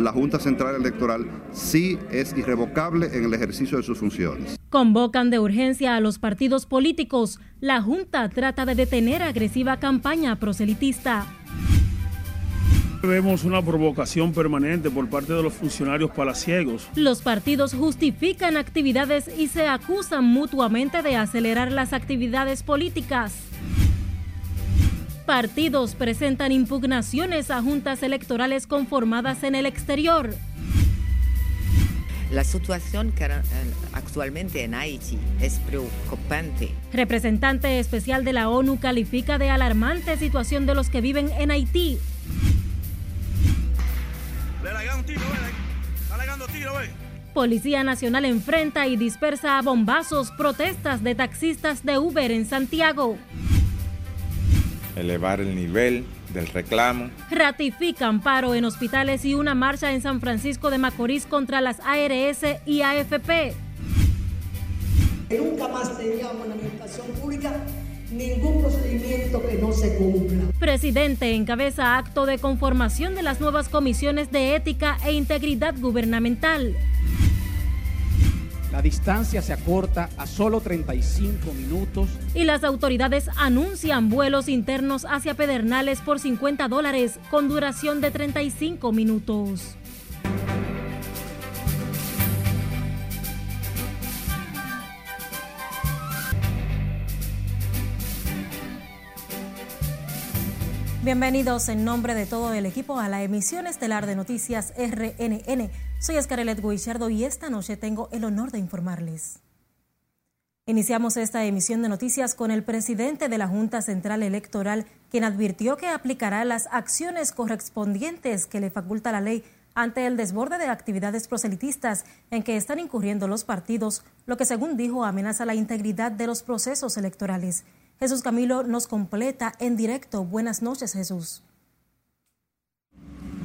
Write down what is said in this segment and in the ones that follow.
la Junta Central Electoral sí es irrevocable en el ejercicio de sus funciones. Convocan de urgencia a los partidos políticos. La Junta trata de detener agresiva campaña proselitista. Vemos una provocación permanente por parte de los funcionarios palaciegos. Los partidos justifican actividades y se acusan mutuamente de acelerar las actividades políticas. Partidos presentan impugnaciones a juntas electorales conformadas en el exterior. La situación actualmente en Haití es preocupante. Representante especial de la ONU califica de alarmante situación de los que viven en Haití. Policía Nacional enfrenta y dispersa a bombazos protestas de taxistas de Uber en Santiago. Elevar el nivel del reclamo. Ratifican paro en hospitales y una marcha en San Francisco de Macorís contra las ARS y AFP. Nunca más tenía una manifestación pública ningún procedimiento que no se cumpla. Presidente encabeza acto de conformación de las nuevas comisiones de ética e integridad gubernamental. La distancia se acorta a solo 35 minutos. Y las autoridades anuncian vuelos internos hacia Pedernales por 50 dólares con duración de 35 minutos. Bienvenidos en nombre de todo el equipo a la emisión estelar de Noticias RNN. Soy Escarelet Guichardo y esta noche tengo el honor de informarles. Iniciamos esta emisión de noticias con el presidente de la Junta Central Electoral, quien advirtió que aplicará las acciones correspondientes que le faculta la ley ante el desborde de actividades proselitistas en que están incurriendo los partidos, lo que según dijo amenaza la integridad de los procesos electorales. Jesús Camilo nos completa en directo. Buenas noches, Jesús.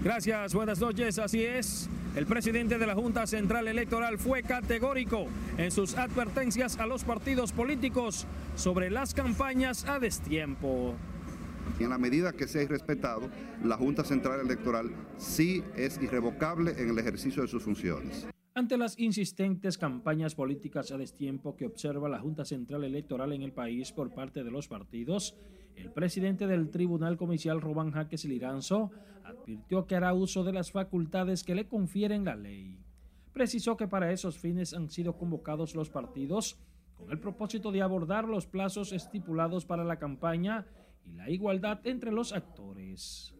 Gracias, buenas noches. Así es. El presidente de la Junta Central Electoral fue categórico en sus advertencias a los partidos políticos sobre las campañas a destiempo. En la medida que sea irrespetado, la Junta Central Electoral sí es irrevocable en el ejercicio de sus funciones. Ante las insistentes campañas políticas a destiempo que observa la Junta Central Electoral en el país por parte de los partidos, el presidente del Tribunal Comicial Robán Jaques Liranzo advirtió que hará uso de las facultades que le confieren la ley. Precisó que para esos fines han sido convocados los partidos con el propósito de abordar los plazos estipulados para la campaña y la igualdad entre los actores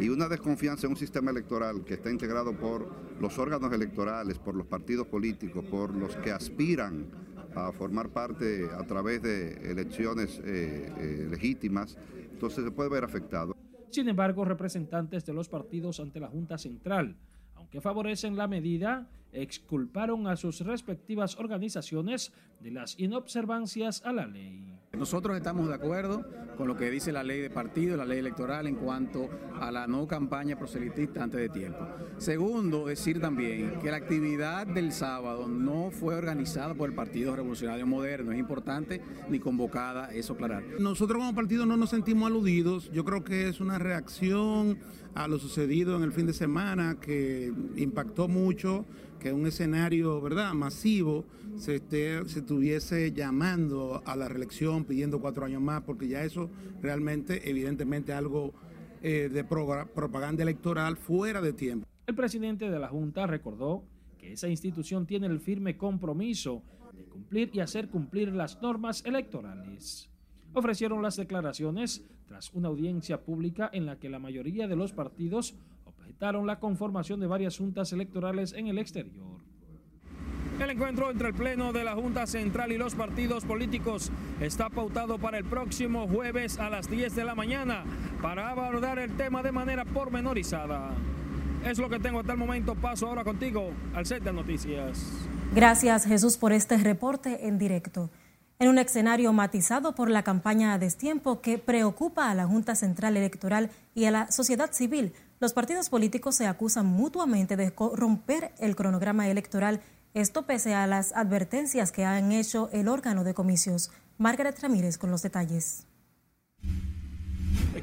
y una desconfianza en un sistema electoral que está integrado por los órganos electorales, por los partidos políticos, por los que aspiran a formar parte a través de elecciones eh, eh, legítimas, entonces se puede ver afectado. Sin embargo, representantes de los partidos ante la Junta Central, aunque favorecen la medida, exculparon a sus respectivas organizaciones de las inobservancias a la ley. Nosotros estamos de acuerdo con lo que dice la ley de partido, la ley electoral en cuanto a la no campaña proselitista antes de tiempo. Segundo, decir también que la actividad del sábado no fue organizada por el Partido Revolucionario Moderno, es importante, ni convocada, eso aclarar. Nosotros como partido no nos sentimos aludidos, yo creo que es una reacción a lo sucedido en el fin de semana que impactó mucho que un escenario verdad masivo se, esté, se estuviese llamando a la reelección pidiendo cuatro años más, porque ya eso realmente, evidentemente, algo eh, de propaganda electoral fuera de tiempo. El presidente de la Junta recordó que esa institución tiene el firme compromiso de cumplir y hacer cumplir las normas electorales. Ofrecieron las declaraciones tras una audiencia pública en la que la mayoría de los partidos la conformación de varias juntas electorales en el exterior. El encuentro entre el Pleno de la Junta Central y los partidos políticos está pautado para el próximo jueves a las 10 de la mañana para abordar el tema de manera pormenorizada. Es lo que tengo hasta el momento. Paso ahora contigo al set de noticias. Gracias Jesús por este reporte en directo. En un escenario matizado por la campaña a destiempo que preocupa a la Junta Central Electoral y a la sociedad civil, los partidos políticos se acusan mutuamente de romper el cronograma electoral, esto pese a las advertencias que han hecho el órgano de comicios. Margaret Ramírez con los detalles.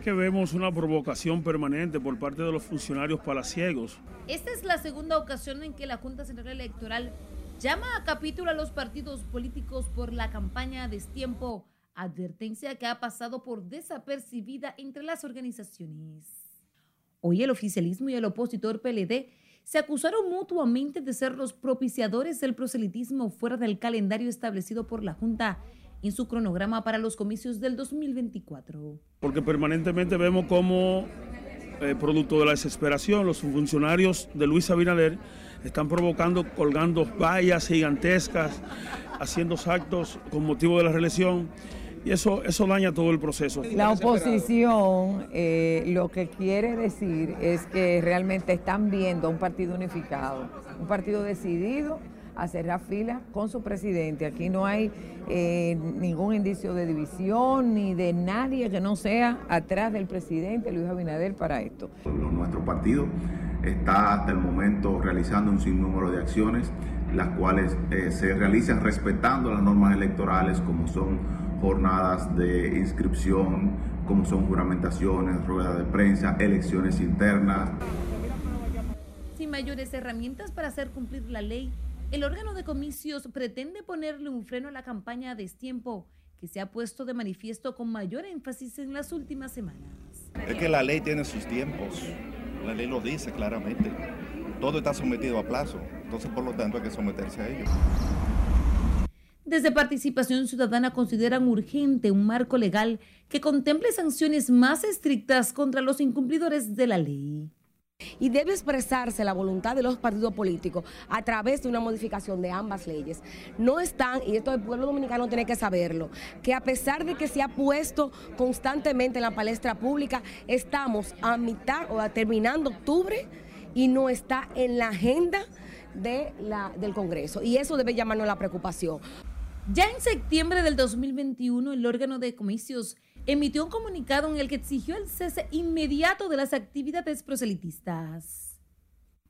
que vemos una provocación permanente por parte de los funcionarios palaciegos. Esta es la segunda ocasión en que la Junta Central Electoral llama a capítulo a los partidos políticos por la campaña a destiempo, advertencia que ha pasado por desapercibida entre las organizaciones. Hoy el oficialismo y el opositor PLD se acusaron mutuamente de ser los propiciadores del proselitismo fuera del calendario establecido por la Junta en su cronograma para los comicios del 2024. Porque permanentemente vemos como, eh, producto de la desesperación, los funcionarios de Luis Abinader están provocando, colgando vallas gigantescas, haciendo actos con motivo de la reelección. Y eso, eso daña todo el proceso. La oposición eh, lo que quiere decir es que realmente están viendo un partido unificado, un partido decidido a cerrar fila con su presidente. Aquí no hay eh, ningún indicio de división ni de nadie que no sea atrás del presidente Luis Abinader para esto. Nuestro partido está hasta el momento realizando un sinnúmero de acciones, las cuales eh, se realizan respetando las normas electorales como son jornadas de inscripción, como son juramentaciones, ruedas de prensa, elecciones internas. Sin mayores herramientas para hacer cumplir la ley, el órgano de comicios pretende ponerle un freno a la campaña a destiempo que se ha puesto de manifiesto con mayor énfasis en las últimas semanas. Es que la ley tiene sus tiempos, la ley lo dice claramente. Todo está sometido a plazo, entonces por lo tanto hay que someterse a ello. Desde Participación Ciudadana consideran urgente un marco legal que contemple sanciones más estrictas contra los incumplidores de la ley y debe expresarse la voluntad de los partidos políticos a través de una modificación de ambas leyes. No están, y esto el pueblo dominicano tiene que saberlo, que a pesar de que se ha puesto constantemente en la palestra pública, estamos a mitad o a terminando octubre y no está en la agenda de la, del Congreso. Y eso debe llamarnos la preocupación. Ya en septiembre del 2021, el órgano de comicios emitió un comunicado en el que exigió el cese inmediato de las actividades proselitistas.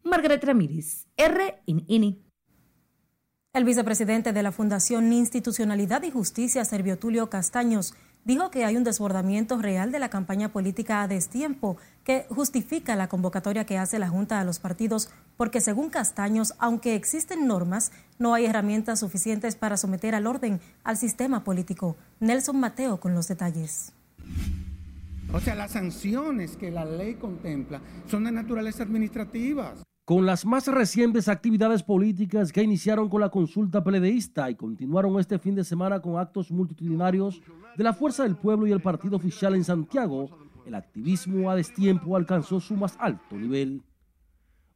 Margaret Ramírez, RNN. El vicepresidente de la Fundación Institucionalidad y Justicia, Servio Tulio Castaños, dijo que hay un desbordamiento real de la campaña política a destiempo que justifica la convocatoria que hace la Junta a los partidos porque según Castaños, aunque existen normas, no hay herramientas suficientes para someter al orden al sistema político. Nelson Mateo con los detalles. O sea, las sanciones que la ley contempla son de naturaleza administrativa con las más recientes actividades políticas que iniciaron con la consulta peledeísta y continuaron este fin de semana con actos multitudinarios de la Fuerza del Pueblo y el Partido Oficial en Santiago, el activismo a destiempo alcanzó su más alto nivel.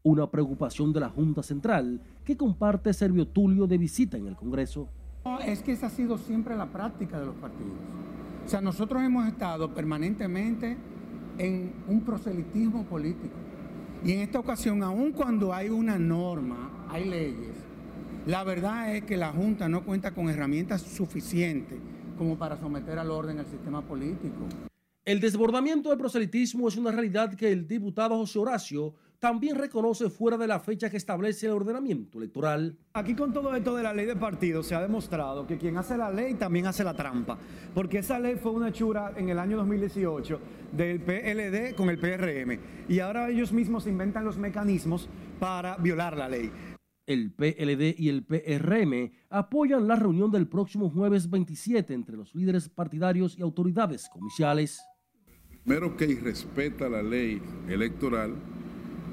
Una preocupación de la Junta Central que comparte Servio Tulio de visita en el Congreso. Es que esa ha sido siempre la práctica de los partidos. O sea, nosotros hemos estado permanentemente en un proselitismo político y en esta ocasión, aun cuando hay una norma, hay leyes, la verdad es que la Junta no cuenta con herramientas suficientes como para someter al orden al sistema político. El desbordamiento del proselitismo es una realidad que el diputado José Horacio también reconoce fuera de la fecha que establece el ordenamiento electoral. Aquí con todo esto de la ley de partidos se ha demostrado que quien hace la ley también hace la trampa, porque esa ley fue una hechura en el año 2018 del PLD con el PRM y ahora ellos mismos inventan los mecanismos para violar la ley. El PLD y el PRM apoyan la reunión del próximo jueves 27 entre los líderes partidarios y autoridades comiciales. Primero que irrespeta la ley electoral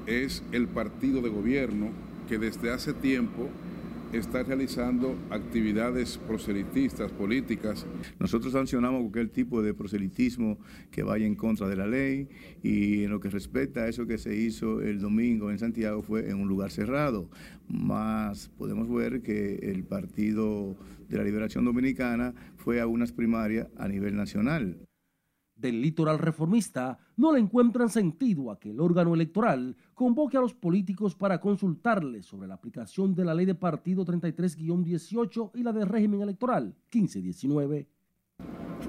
es el partido de gobierno que desde hace tiempo está realizando actividades proselitistas políticas. Nosotros sancionamos cualquier tipo de proselitismo que vaya en contra de la ley y en lo que respecta a eso que se hizo el domingo en Santiago fue en un lugar cerrado. Más podemos ver que el Partido de la Liberación Dominicana fue a unas primarias a nivel nacional del litoral reformista no le encuentran sentido a que el órgano electoral convoque a los políticos para consultarles sobre la aplicación de la ley de partido 33-18 y la de régimen electoral 15-19.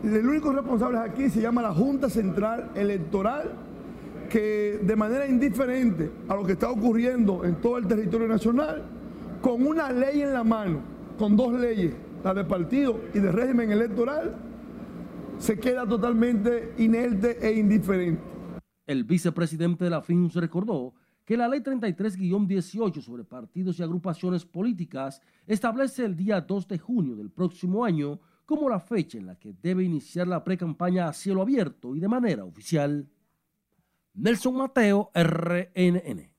El único responsable aquí se llama la Junta Central Electoral, que de manera indiferente a lo que está ocurriendo en todo el territorio nacional, con una ley en la mano, con dos leyes, la de partido y de régimen electoral, se queda totalmente inerte e indiferente. El vicepresidente de la FINS recordó que la ley 33-18 sobre partidos y agrupaciones políticas establece el día 2 de junio del próximo año como la fecha en la que debe iniciar la pre-campaña a cielo abierto y de manera oficial. Nelson Mateo, RNN.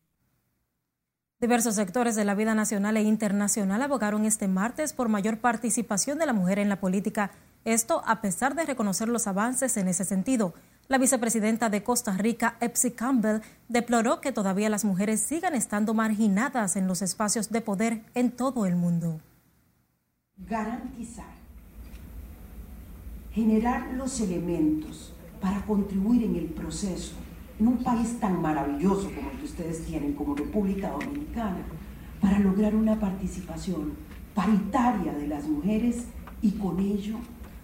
Diversos sectores de la vida nacional e internacional abogaron este martes por mayor participación de la mujer en la política, esto a pesar de reconocer los avances en ese sentido. La vicepresidenta de Costa Rica, Epsi Campbell, deploró que todavía las mujeres sigan estando marginadas en los espacios de poder en todo el mundo. Garantizar, generar los elementos para contribuir en el proceso en un país tan maravilloso como el que ustedes tienen, como República Dominicana, para lograr una participación paritaria de las mujeres y con ello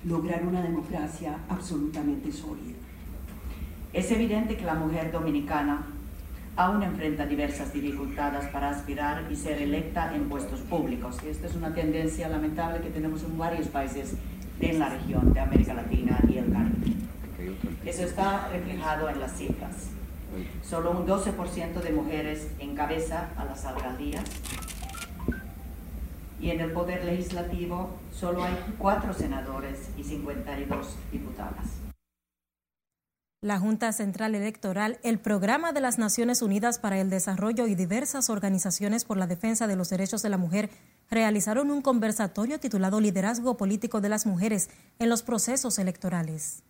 lograr una democracia absolutamente sólida. Es evidente que la mujer dominicana aún enfrenta diversas dificultades para aspirar y ser electa en puestos públicos. Y esta es una tendencia lamentable que tenemos en varios países en la región de América Latina y el Caribe. Eso está reflejado en las cifras. Solo un 12% de mujeres encabeza a las alcaldías y en el poder legislativo solo hay cuatro senadores y 52 diputadas. La Junta Central Electoral, el Programa de las Naciones Unidas para el Desarrollo y diversas organizaciones por la defensa de los derechos de la mujer realizaron un conversatorio titulado Liderazgo Político de las Mujeres en los Procesos Electorales.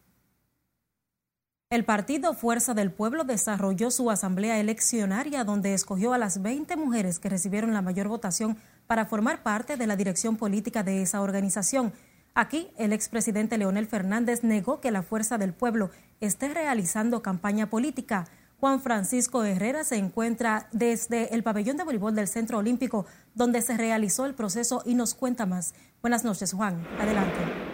El partido Fuerza del Pueblo desarrolló su asamblea eleccionaria donde escogió a las 20 mujeres que recibieron la mayor votación para formar parte de la dirección política de esa organización. Aquí, el expresidente Leonel Fernández negó que la Fuerza del Pueblo esté realizando campaña política. Juan Francisco Herrera se encuentra desde el pabellón de voleibol del Centro Olímpico, donde se realizó el proceso y nos cuenta más. Buenas noches, Juan. Adelante.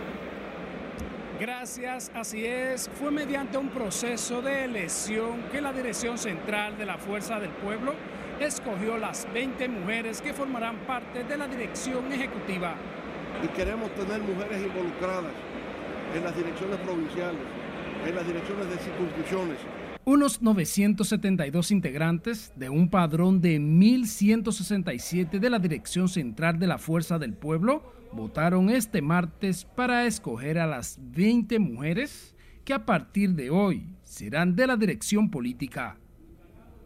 Gracias, así es. Fue mediante un proceso de elección que la Dirección Central de la Fuerza del Pueblo escogió las 20 mujeres que formarán parte de la dirección ejecutiva. Y queremos tener mujeres involucradas en las direcciones provinciales, en las direcciones de circunscripciones. Unos 972 integrantes de un padrón de 1.167 de la Dirección Central de la Fuerza del Pueblo votaron este martes para escoger a las 20 mujeres que a partir de hoy serán de la dirección política.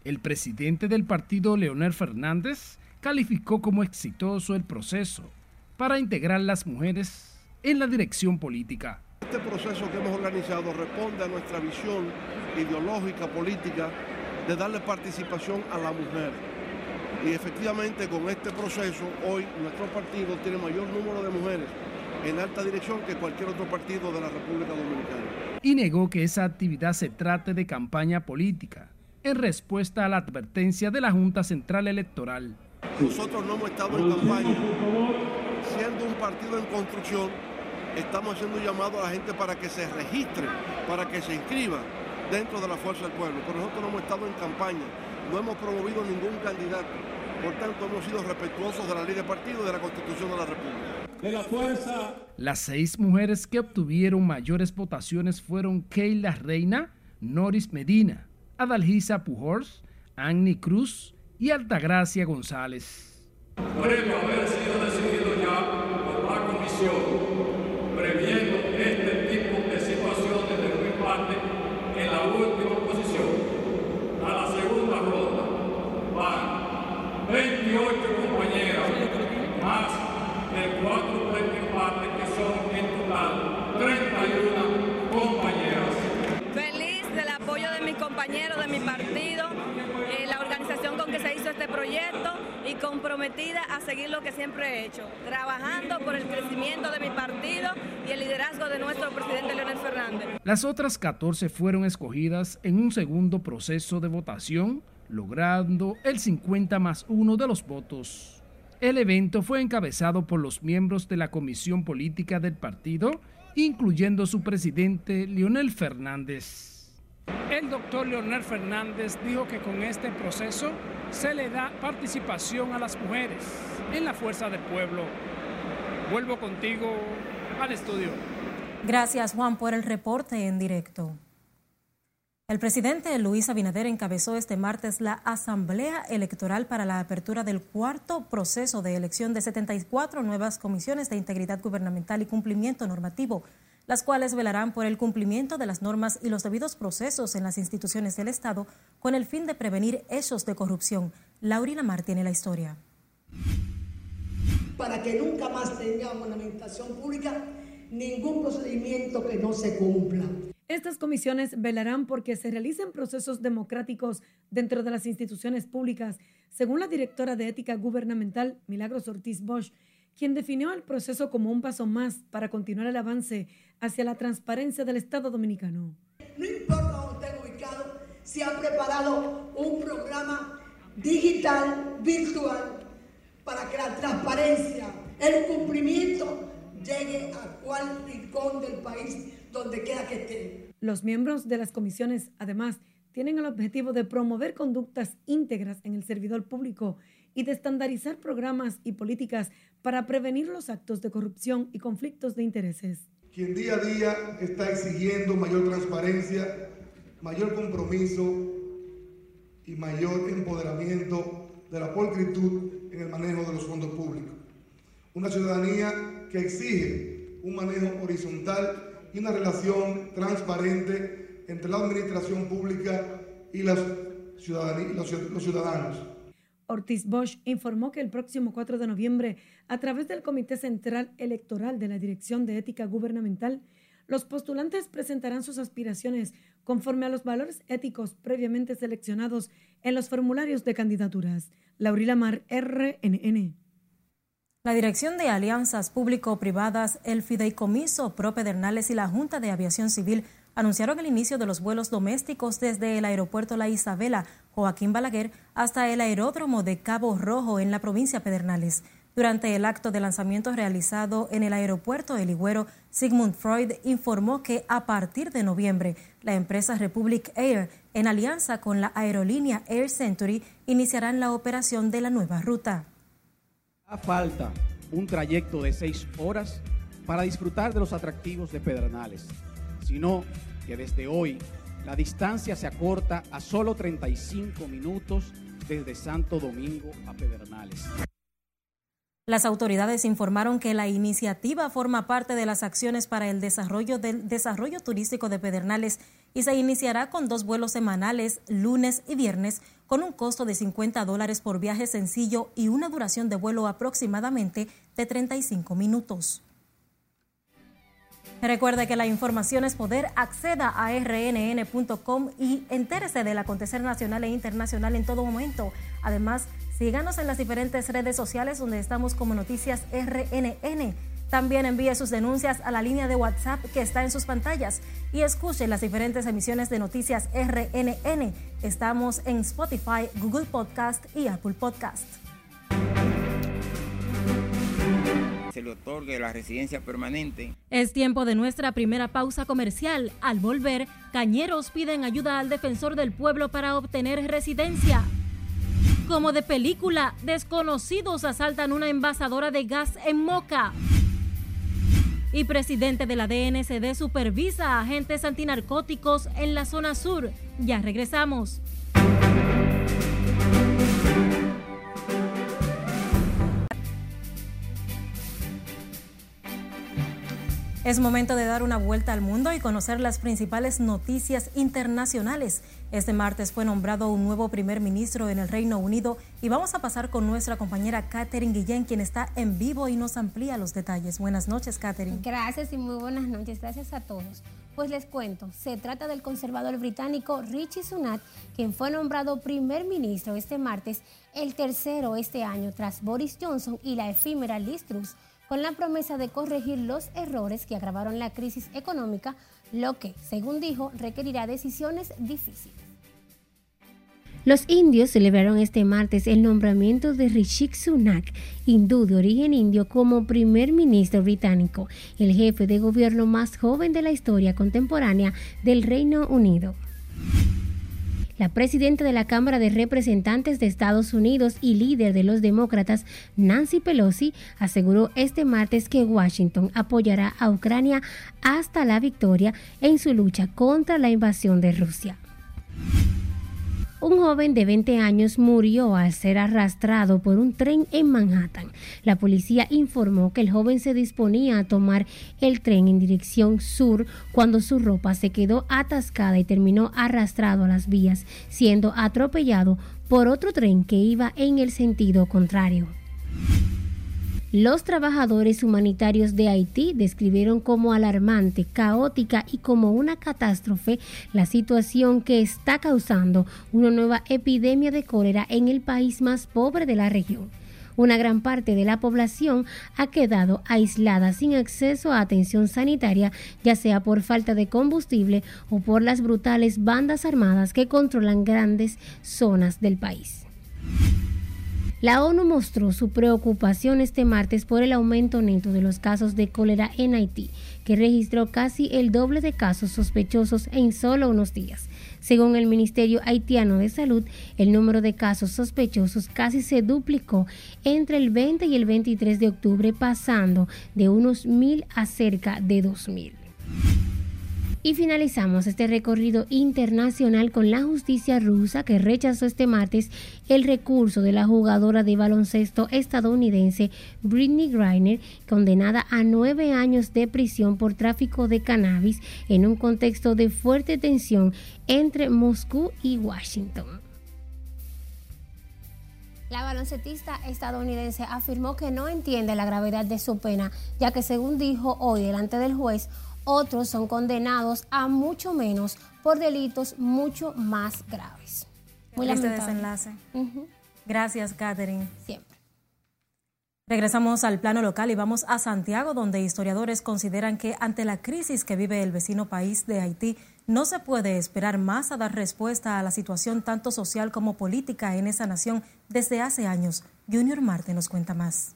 El presidente del partido, Leonel Fernández, calificó como exitoso el proceso para integrar las mujeres en la dirección política. Este proceso que hemos organizado responde a nuestra visión ideológica, política, de darle participación a la mujer y efectivamente con este proceso hoy nuestro partido tiene mayor número de mujeres en alta dirección que cualquier otro partido de la República Dominicana. Y negó que esa actividad se trate de campaña política, en respuesta a la advertencia de la Junta Central Electoral. Nosotros no hemos estado en campaña. Siendo un partido en construcción, estamos haciendo un llamado a la gente para que se registre, para que se inscriba dentro de la Fuerza del Pueblo. Pero nosotros no hemos estado en campaña, no hemos promovido ningún candidato. Por tanto, hemos sido respetuosos de la ley de partido y de la Constitución de la República. De la fuerza. Las seis mujeres que obtuvieron mayores votaciones fueron Keila Reina, Noris Medina, Adalgisa Pujols, Annie Cruz y Altagracia González. Previo haber sido decidido ya por la comisión, previendo este tipo de situaciones de mi parte en la última posición, a la segunda ronda van 28 compañeras, más de 4 empate que son en total 31 compañeras. Feliz del apoyo de mis compañeros, de mi partido, eh, la organización con que se hizo este proyecto y comprometida a seguir lo que siempre he hecho, trabajando por el crecimiento de mi partido y el liderazgo de nuestro presidente Leonel Fernández. Las otras 14 fueron escogidas en un segundo proceso de votación logrando el 50 más 1 de los votos. El evento fue encabezado por los miembros de la comisión política del partido, incluyendo su presidente Leonel Fernández. El doctor Leonel Fernández dijo que con este proceso se le da participación a las mujeres en la fuerza del pueblo. Vuelvo contigo al estudio. Gracias Juan por el reporte en directo. El presidente Luis Abinader encabezó este martes la Asamblea Electoral para la apertura del cuarto proceso de elección de 74 nuevas comisiones de integridad gubernamental y cumplimiento normativo, las cuales velarán por el cumplimiento de las normas y los debidos procesos en las instituciones del Estado con el fin de prevenir hechos de corrupción. Laurina Mar tiene la historia. Para que nunca más tenga una administración pública ningún procedimiento que no se cumpla. Estas comisiones velarán porque se realicen procesos democráticos dentro de las instituciones públicas, según la directora de Ética Gubernamental, Milagros Ortiz Bosch, quien definió el proceso como un paso más para continuar el avance hacia la transparencia del Estado dominicano. No importa dónde esté ubicado, se ha preparado un programa digital, virtual, para que la transparencia, el cumplimiento llegue a cual rincón del país donde quiera que esté. Los miembros de las comisiones, además, tienen el objetivo de promover conductas íntegras en el servidor público y de estandarizar programas y políticas para prevenir los actos de corrupción y conflictos de intereses. Quien día a día está exigiendo mayor transparencia, mayor compromiso y mayor empoderamiento de la pulcritud en el manejo de los fondos públicos. Una ciudadanía que exige un manejo horizontal y una relación transparente entre la administración pública y los, ciudadanos. Ortiz Bosch informó que el próximo 4 de noviembre, a través del Comité Central Electoral de la Dirección de Ética Gubernamental, los postulantes presentarán sus aspiraciones conforme a los valores éticos previamente seleccionados en los formularios de candidaturas. Laurila Mar, RNN. La Dirección de Alianzas Público-Privadas, el Fideicomiso Pro Pedernales y la Junta de Aviación Civil anunciaron el inicio de los vuelos domésticos desde el aeropuerto La Isabela Joaquín Balaguer hasta el aeródromo de Cabo Rojo en la provincia Pedernales. Durante el acto de lanzamiento realizado en el aeropuerto de Ligüero, Sigmund Freud informó que a partir de noviembre, la empresa Republic Air, en alianza con la aerolínea Air Century, iniciarán la operación de la nueva ruta falta un trayecto de seis horas para disfrutar de los atractivos de Pedernales, sino que desde hoy la distancia se acorta a solo 35 minutos desde Santo Domingo a Pedernales. Las autoridades informaron que la iniciativa forma parte de las acciones para el desarrollo del desarrollo turístico de Pedernales y se iniciará con dos vuelos semanales, lunes y viernes, con un costo de 50 dólares por viaje sencillo y una duración de vuelo aproximadamente de 35 minutos. Recuerde que la información es poder. Acceda a rnn.com y entérese del acontecer nacional e internacional en todo momento. Además, síganos en las diferentes redes sociales donde estamos como Noticias RNN. También envíe sus denuncias a la línea de WhatsApp que está en sus pantallas y escuche las diferentes emisiones de Noticias RNN. Estamos en Spotify, Google Podcast y Apple Podcast se le otorgue la residencia permanente. Es tiempo de nuestra primera pausa comercial. Al volver, cañeros piden ayuda al defensor del pueblo para obtener residencia. Como de película, desconocidos asaltan una envasadora de gas en Moca. Y presidente de la DNCD supervisa a agentes antinarcóticos en la zona sur. Ya regresamos. Es momento de dar una vuelta al mundo y conocer las principales noticias internacionales. Este martes fue nombrado un nuevo primer ministro en el Reino Unido y vamos a pasar con nuestra compañera Catherine Guillén, quien está en vivo y nos amplía los detalles. Buenas noches, Catherine. Gracias y muy buenas noches. Gracias a todos. Pues les cuento, se trata del conservador británico Richie Sunak, quien fue nombrado primer ministro este martes, el tercero este año tras Boris Johnson y la efímera Liz Truss con la promesa de corregir los errores que agravaron la crisis económica, lo que, según dijo, requerirá decisiones difíciles. Los indios celebraron este martes el nombramiento de Rishi Sunak, hindú de origen indio, como primer ministro británico, el jefe de gobierno más joven de la historia contemporánea del Reino Unido. La presidenta de la Cámara de Representantes de Estados Unidos y líder de los demócratas, Nancy Pelosi, aseguró este martes que Washington apoyará a Ucrania hasta la victoria en su lucha contra la invasión de Rusia. Un joven de 20 años murió al ser arrastrado por un tren en Manhattan. La policía informó que el joven se disponía a tomar el tren en dirección sur cuando su ropa se quedó atascada y terminó arrastrado a las vías, siendo atropellado por otro tren que iba en el sentido contrario. Los trabajadores humanitarios de Haití describieron como alarmante, caótica y como una catástrofe la situación que está causando una nueva epidemia de cólera en el país más pobre de la región. Una gran parte de la población ha quedado aislada sin acceso a atención sanitaria, ya sea por falta de combustible o por las brutales bandas armadas que controlan grandes zonas del país. La ONU mostró su preocupación este martes por el aumento neto de los casos de cólera en Haití, que registró casi el doble de casos sospechosos en solo unos días. Según el Ministerio Haitiano de Salud, el número de casos sospechosos casi se duplicó entre el 20 y el 23 de octubre, pasando de unos mil a cerca de dos mil. Y finalizamos este recorrido internacional con la justicia rusa que rechazó este martes el recurso de la jugadora de baloncesto estadounidense Britney Griner, condenada a nueve años de prisión por tráfico de cannabis en un contexto de fuerte tensión entre Moscú y Washington. La baloncetista estadounidense afirmó que no entiende la gravedad de su pena, ya que según dijo hoy delante del juez, otros son condenados a mucho menos por delitos mucho más graves. Muy este desenlace. Gracias, Catherine. Siempre. Regresamos al plano local y vamos a Santiago, donde historiadores consideran que ante la crisis que vive el vecino país de Haití, no se puede esperar más a dar respuesta a la situación tanto social como política en esa nación desde hace años. Junior Marte nos cuenta más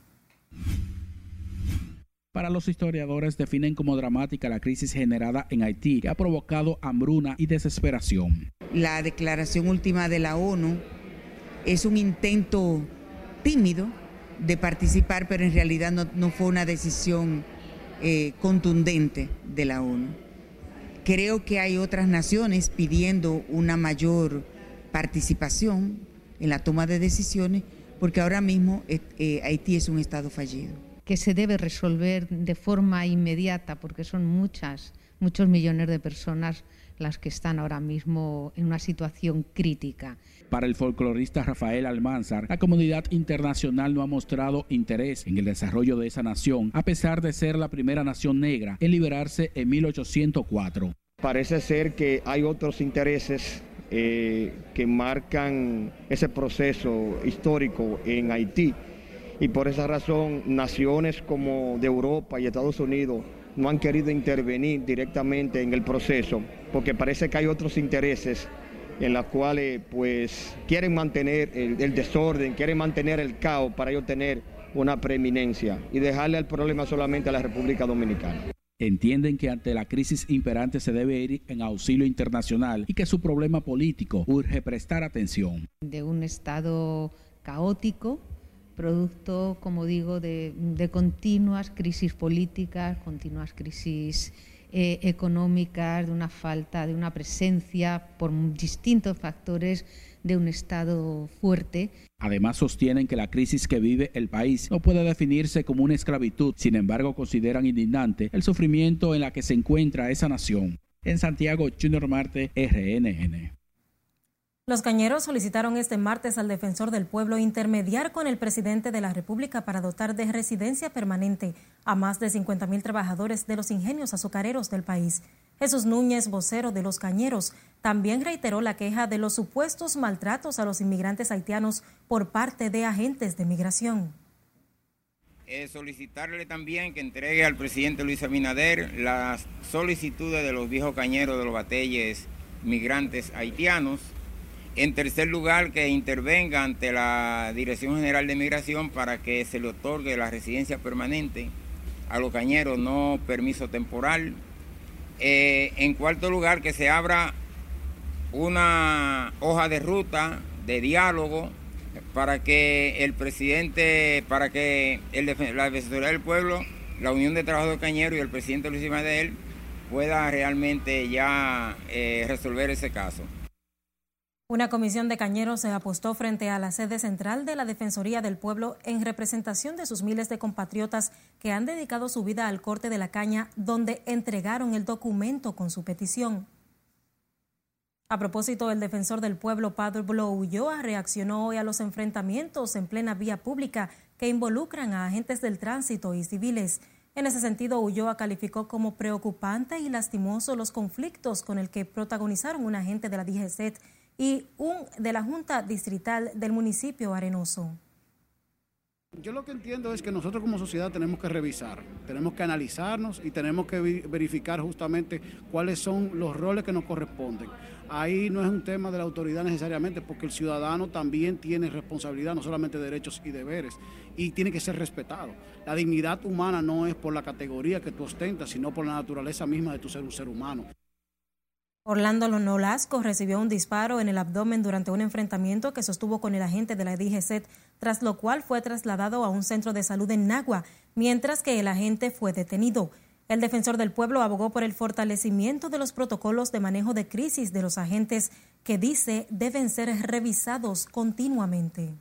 para los historiadores definen como dramática la crisis generada en Haití, que ha provocado hambruna y desesperación. La declaración última de la ONU es un intento tímido de participar, pero en realidad no, fue una decisión eh, contundente de la ONU. Creo que hay otras naciones pidiendo una mayor participación en la toma de decisiones, porque ahora mismo eh, eh, Haití es un Estado fallido que se debe resolver de forma inmediata porque son muchas, muchos millones de personas las que están ahora mismo en una situación crítica. Para el folclorista Rafael Almanzar, la comunidad internacional no ha mostrado interés en el desarrollo de esa nación, a pesar de ser la primera nación negra en liberarse en 1804. Parece ser que hay otros intereses eh, que marcan ese proceso histórico en Haití y por esa razón naciones como de Europa y Estados Unidos no han querido intervenir directamente en el proceso porque parece que hay otros intereses en los cuales pues quieren mantener el, el desorden, quieren mantener el caos para ellos tener una preeminencia y dejarle el problema solamente a la República Dominicana. Entienden que ante la crisis imperante se debe ir en auxilio internacional y que su problema político urge prestar atención. De un estado caótico, producto, como digo, de, continuas crisis políticas, continuas crisis eh, económicas, de una falta, de una presencia por distintos factores de un Estado fuerte. Además sostienen que la crisis que vive el país no puede definirse como una esclavitud, sin embargo consideran indignante el sufrimiento en la que se encuentra esa nación. En Santiago, Junior Marte, RNN. Los cañeros solicitaron este martes al defensor del pueblo intermediar con el presidente de la República para dotar de residencia permanente a más de 50 mil trabajadores de los ingenios azucareros del país. Jesús Núñez, vocero de los cañeros, también reiteró la queja de los supuestos maltratos a los inmigrantes haitianos por parte de agentes de migración. solicitarle también que entregue al presidente Luis Abinader las solicitudes de los viejos cañeros de los batelles migrantes haitianos en tercer lugar, que intervenga ante la Dirección General de Migración para que se le otorgue la residencia permanente a los cañeros, no permiso temporal. Eh, en cuarto lugar, que se abra una hoja de ruta de diálogo para que el presidente, para que el, la Defensoría del Pueblo, la Unión de Trabajadores Cañeros y el presidente Luis Madel pueda realmente ya eh, resolver ese caso. Una comisión de cañeros se apostó frente a la sede central de la Defensoría del Pueblo en representación de sus miles de compatriotas que han dedicado su vida al corte de la caña, donde entregaron el documento con su petición. A propósito, el defensor del pueblo, Pablo Ulloa, reaccionó hoy a los enfrentamientos en plena vía pública que involucran a agentes del tránsito y civiles. En ese sentido, Ulloa calificó como preocupante y lastimoso los conflictos con el que protagonizaron un agente de la DGCET y un de la Junta Distrital del municipio Arenoso. Yo lo que entiendo es que nosotros como sociedad tenemos que revisar, tenemos que analizarnos y tenemos que verificar justamente cuáles son los roles que nos corresponden. Ahí no es un tema de la autoridad necesariamente, porque el ciudadano también tiene responsabilidad, no solamente derechos y deberes, y tiene que ser respetado. La dignidad humana no es por la categoría que tú ostentas, sino por la naturaleza misma de tu ser un ser humano. Orlando Nolasco recibió un disparo en el abdomen durante un enfrentamiento que sostuvo con el agente de la DGCET, tras lo cual fue trasladado a un centro de salud en Nagua, mientras que el agente fue detenido. El defensor del pueblo abogó por el fortalecimiento de los protocolos de manejo de crisis de los agentes que dice deben ser revisados continuamente.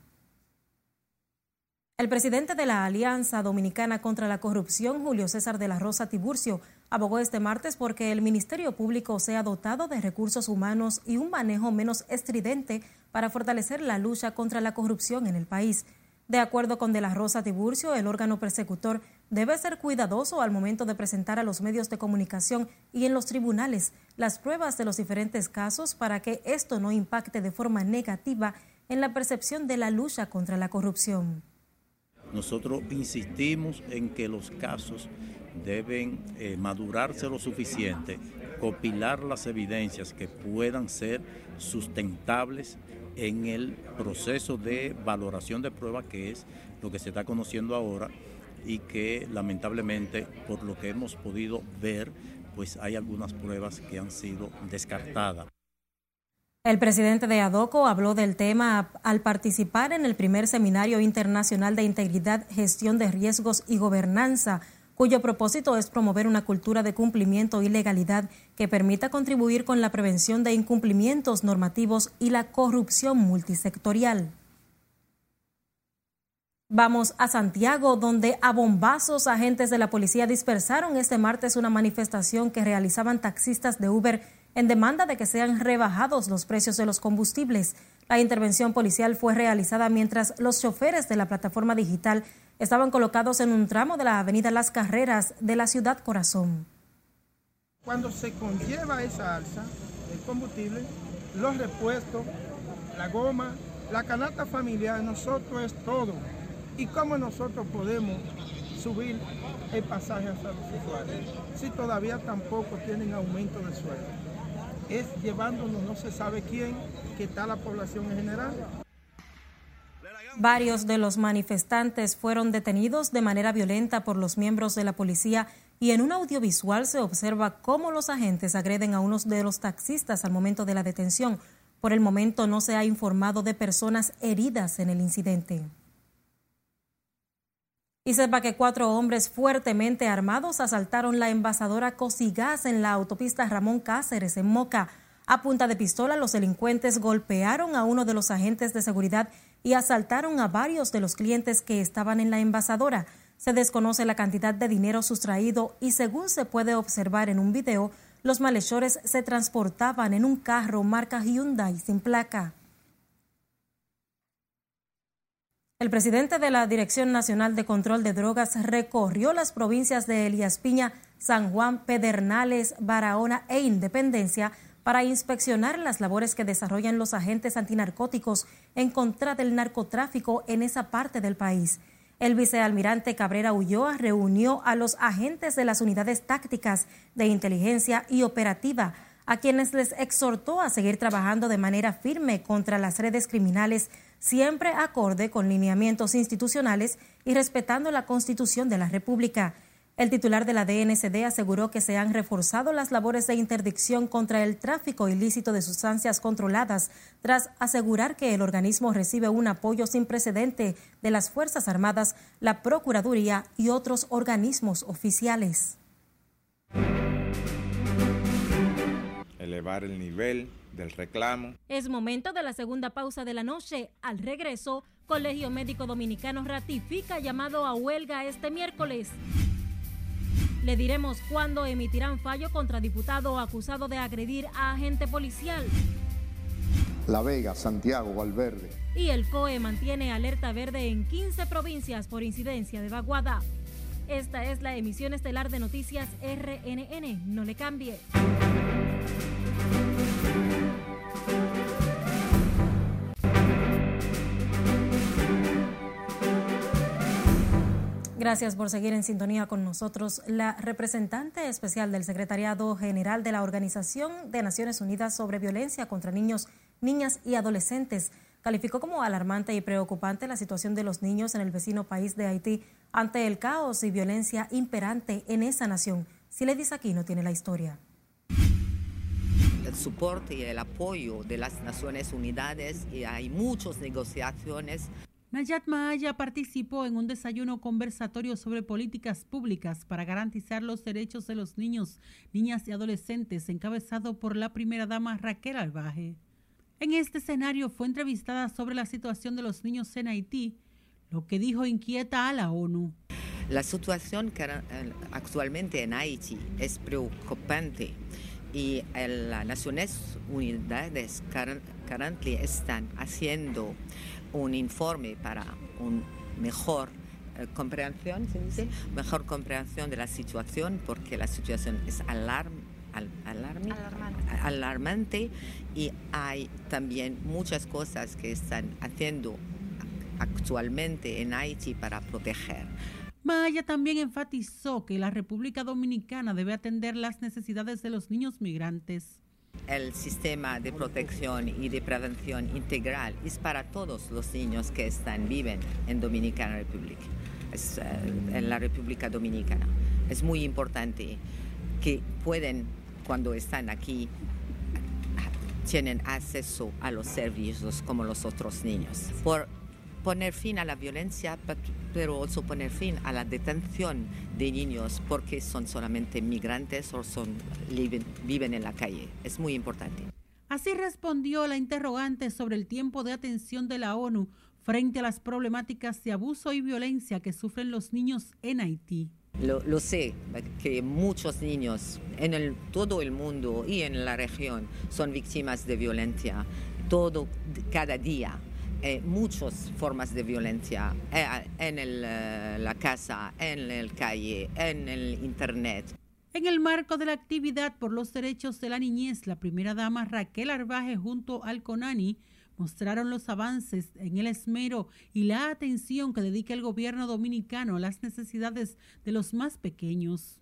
El presidente de la Alianza Dominicana contra la Corrupción, Julio César de la Rosa Tiburcio, abogó este martes porque el Ministerio Público sea dotado de recursos humanos y un manejo menos estridente para fortalecer la lucha contra la corrupción en el país. De acuerdo con De la Rosa Tiburcio, el órgano persecutor debe ser cuidadoso al momento de presentar a los medios de comunicación y en los tribunales las pruebas de los diferentes casos para que esto no impacte de forma negativa en la percepción de la lucha contra la corrupción. Nosotros insistimos en que los casos deben eh, madurarse lo suficiente, copilar las evidencias que puedan ser sustentables en el proceso de valoración de prueba que es lo que se está conociendo ahora y que lamentablemente por lo que hemos podido ver pues hay algunas pruebas que han sido descartadas. El presidente de ADOCO habló del tema al participar en el primer Seminario Internacional de Integridad, Gestión de Riesgos y Gobernanza, cuyo propósito es promover una cultura de cumplimiento y legalidad que permita contribuir con la prevención de incumplimientos normativos y la corrupción multisectorial. Vamos a Santiago, donde a bombazos agentes de la policía dispersaron este martes una manifestación que realizaban taxistas de Uber en demanda de que sean rebajados los precios de los combustibles. La intervención policial fue realizada mientras los choferes de la plataforma digital estaban colocados en un tramo de la avenida Las Carreras de la ciudad Corazón. Cuando se conlleva esa alza del combustible, los repuestos, la goma, la canasta familiar, nosotros es todo. ¿Y cómo nosotros podemos subir el pasaje hacia los usuarios si todavía tampoco tienen aumento de sueldo? Es llevándonos no se sabe quién, que está la población en general. Varios de los manifestantes fueron detenidos de manera violenta por los miembros de la policía y en un audiovisual se observa cómo los agentes agreden a unos de los taxistas al momento de la detención. Por el momento no se ha informado de personas heridas en el incidente. Y sepa que cuatro hombres fuertemente armados asaltaron la envasadora Cosigas en la autopista Ramón Cáceres, en Moca. A punta de pistola, los delincuentes golpearon a uno de los agentes de seguridad y asaltaron a varios de los clientes que estaban en la envasadora. Se desconoce la cantidad de dinero sustraído y según se puede observar en un video, los malhechores se transportaban en un carro marca Hyundai sin placa. El presidente de la Dirección Nacional de Control de Drogas recorrió las provincias de Elías Piña, San Juan, Pedernales, Barahona e Independencia para inspeccionar las labores que desarrollan los agentes antinarcóticos en contra del narcotráfico en esa parte del país. El vicealmirante Cabrera Ulloa reunió a los agentes de las unidades tácticas de inteligencia y operativa, a quienes les exhortó a seguir trabajando de manera firme contra las redes criminales siempre acorde con lineamientos institucionales y respetando la Constitución de la República. El titular de la DNCD aseguró que se han reforzado las labores de interdicción contra el tráfico ilícito de sustancias controladas, tras asegurar que el organismo recibe un apoyo sin precedente de las Fuerzas Armadas, la Procuraduría y otros organismos oficiales. Elevar el nivel del reclamo. Es momento de la segunda pausa de la noche. Al regreso, Colegio Médico Dominicano ratifica llamado a huelga este miércoles. Le diremos cuándo emitirán fallo contra diputado acusado de agredir a agente policial. La Vega, Santiago, Valverde. Y el COE mantiene alerta verde en 15 provincias por incidencia de vaguada. Esta es la emisión estelar de noticias RNN. No le cambie. Gracias por seguir en sintonía con nosotros. La representante especial del Secretariado General de la Organización de Naciones Unidas sobre Violencia contra Niños, Niñas y Adolescentes calificó como alarmante y preocupante la situación de los niños en el vecino país de Haití ante el caos y violencia imperante en esa nación. aquí no tiene la historia. El soporte y el apoyo de las Naciones Unidas y hay muchas negociaciones Nayat Maaya participó en un desayuno conversatorio sobre políticas públicas para garantizar los derechos de los niños, niñas y adolescentes, encabezado por la primera dama Raquel Albaje. En este escenario fue entrevistada sobre la situación de los niños en Haití, lo que dijo inquieta a la ONU. La situación actualmente en Haití es preocupante y las Naciones Unidas están haciendo un informe para un mejor eh, comprensión, Mejor comprensión de la situación porque la situación es alarm, alarmante. alarmante y hay también muchas cosas que están haciendo actualmente en Haití para proteger. Maya también enfatizó que la República Dominicana debe atender las necesidades de los niños migrantes. El sistema de protección y de prevención integral es para todos los niños que están, viven en Dominicana Republic, es, eh, en la República Dominicana. Es muy importante que pueden, cuando están aquí, tienen acceso a los servicios como los otros niños. Por poner fin a la violencia, pero also poner fin a la detención de niños porque son solamente migrantes o son, viven en la calle. Es muy importante. Así respondió la interrogante sobre el tiempo de atención de la ONU frente a las problemáticas de abuso y violencia que sufren los niños en Haití. Lo, sé, que muchos niños en el, todo el mundo y en la región son víctimas de violencia todo, cada día. Eh, muchas formas de violencia eh, en eh, la casa, en la calle, en el Internet. En el marco de la actividad por los derechos de la niñez, la primera dama Raquel Arbaje junto al CONANI mostraron los avances en el esmero y la atención que dedica el gobierno dominicano a las necesidades de los más pequeños.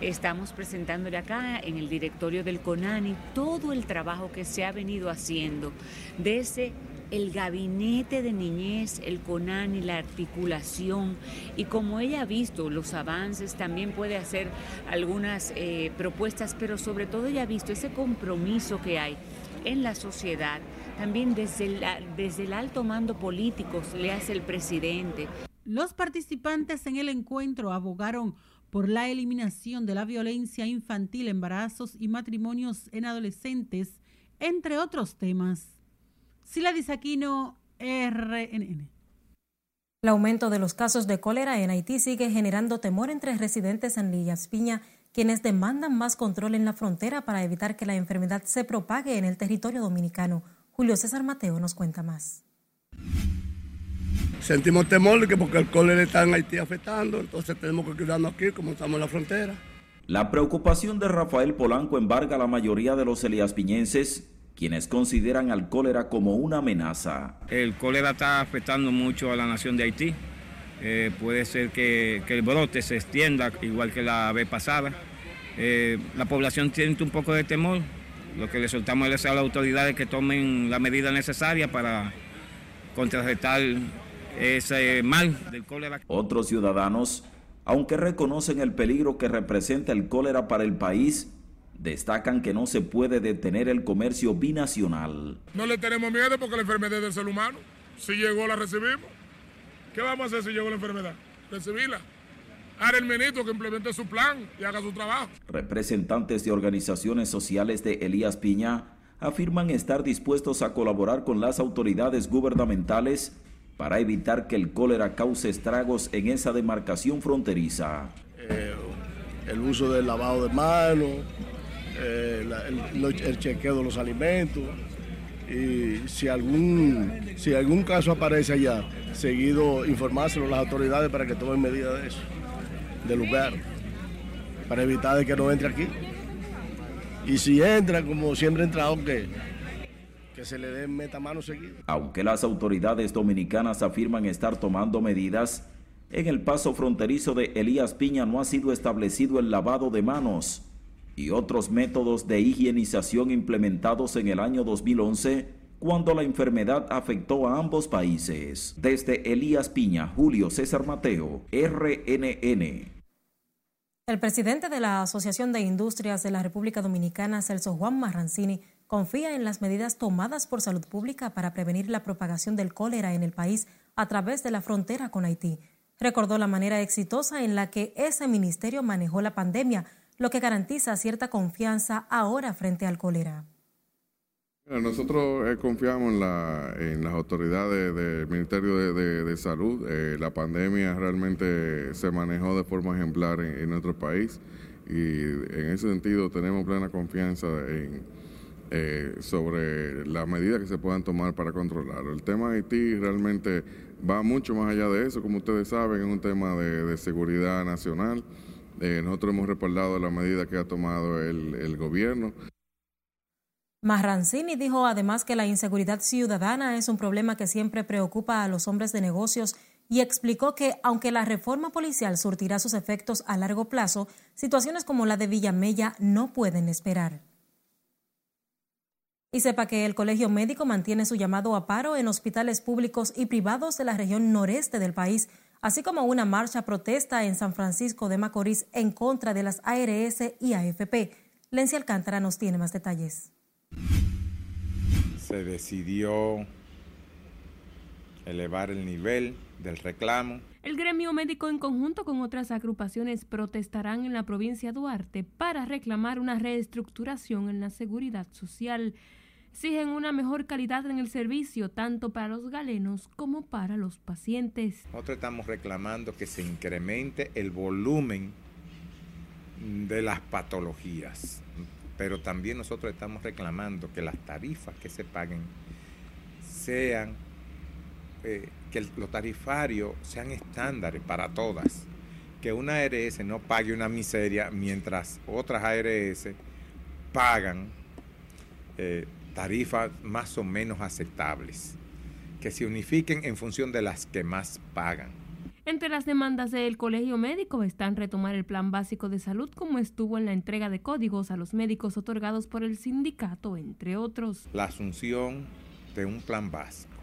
Estamos presentándole acá en el directorio del CONANI todo el trabajo que se ha venido haciendo desde el gabinete de niñez, el CONANI, la articulación y como ella ha visto los avances, también puede hacer algunas eh, propuestas, pero sobre todo ella ha visto ese compromiso que hay en la sociedad, también desde, desde el alto mando político le hace el presidente. Los participantes en el encuentro abogaron por la eliminación de la violencia infantil, embarazos y matrimonios en adolescentes, entre otros temas. Sila Disaquino, RNN. El aumento de los casos de cólera en Haití sigue generando temor entre residentes en Lillas Piña, quienes demandan más control en la frontera para evitar que la enfermedad se propague en el territorio dominicano. Julio César Mateo nos cuenta más. Sentimos temor de que porque el cólera está en Haití afectando, entonces tenemos que cuidarnos aquí como estamos en la frontera. La preocupación de Rafael Polanco embarga a la mayoría de los eliaspiñenses quienes consideran al cólera como una amenaza. El cólera está afectando mucho a la nación de Haití. Eh, puede ser que, el brote se extienda igual que la vez pasada. Eh, la población tiene un poco de temor. Lo que le soltamos es a las autoridades que tomen la medida necesaria para contrarrestar ese mal del cólera. Otros ciudadanos Aunque reconocen el peligro que representa el cólera para el país, destacan que no se puede detener el comercio binacional. No le tenemos miedo porque la enfermedad es del ser humano. Si llegó, la recibimos. ¿Qué vamos a hacer si llegó la enfermedad? Recibirla. Ahora el ministro que implemente su plan y haga su trabajo. Representantes de organizaciones sociales de Elías Piña afirman estar dispuestos a colaborar con las autoridades gubernamentales para evitar que el cólera cause estragos en esa demarcación fronteriza. Eh, el uso del lavado de manos, eh, el, chequeo de los alimentos y si algún, si algún caso aparece allá, seguido informárselo a las autoridades para que tomen medidas de eso, del lugar, para evitar de que no entre aquí. Y si entra, como siempre ha entrado, que, que se le dé mano seguido. Aunque las autoridades dominicanas afirman estar tomando medidas, en el paso fronterizo de Elías Piña no ha sido establecido el lavado de manos y otros métodos de higienización implementados en el año 2011 cuando la enfermedad afectó a ambos países. Desde Elías Piña, Julio César Mateo, RNN. El presidente de la Asociación de Industrias de la República Dominicana, Celso Juan Marrancini, confía en las medidas tomadas por salud pública para prevenir la propagación del cólera en el país a través de la frontera con Haití. Recordó la manera exitosa en la que ese ministerio manejó la pandemia lo que garantiza cierta confianza ahora frente al cólera. Nosotros eh, confiamos en, las autoridades del Ministerio de, Salud. Eh, la pandemia realmente se manejó de forma ejemplar en, nuestro país y en ese sentido tenemos plena confianza eh, sobre las medidas que se puedan tomar para controlarlo. El tema de Haití realmente va mucho más allá de eso, como ustedes saben, es un tema de seguridad nacional. Nosotros hemos respaldado la medida que ha tomado el, gobierno. Marrancini dijo además que la inseguridad ciudadana es un problema que siempre preocupa a los hombres de negocios y explicó que, aunque la reforma policial surtirá sus efectos a largo plazo, situaciones como la de Villamella no pueden esperar. Y sepa que el Colegio Médico mantiene su llamado a paro en hospitales públicos y privados de la región noreste del país así como una marcha protesta en San Francisco de Macorís en contra de las ARS y AFP. Lencia Alcántara nos tiene más detalles. Se decidió elevar el nivel del reclamo. El gremio médico en conjunto con otras agrupaciones protestarán en la provincia de Duarte para reclamar una reestructuración en la seguridad social exigen una mejor calidad en el servicio tanto para los galenos como para los pacientes. Nosotros estamos reclamando que se incremente el volumen de las patologías, pero también nosotros estamos reclamando que las tarifas que se paguen sean, eh, que los tarifarios sean estándares para todas, que una ARS no pague una miseria mientras otras ARS pagan eh, tarifas más o menos aceptables, que se unifiquen en función de las que más pagan. Entre las demandas del Colegio Médico están retomar el Plan Básico de Salud como estuvo en la entrega de códigos a los médicos otorgados por el sindicato, entre otros. La asunción de un plan básico,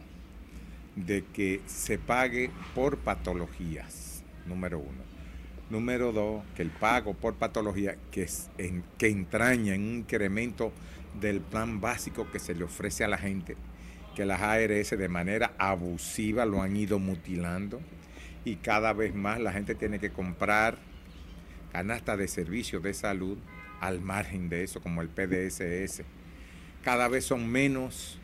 de que se pague por patologías, número uno. Número dos, que el pago por patología que, que entraña en un incremento del plan básico que se le ofrece a la gente, que las ARS de manera abusiva lo han ido mutilando y cada vez más la gente tiene que comprar canastas de servicios de salud al margen de eso, como el PDSS. Cada vez son menos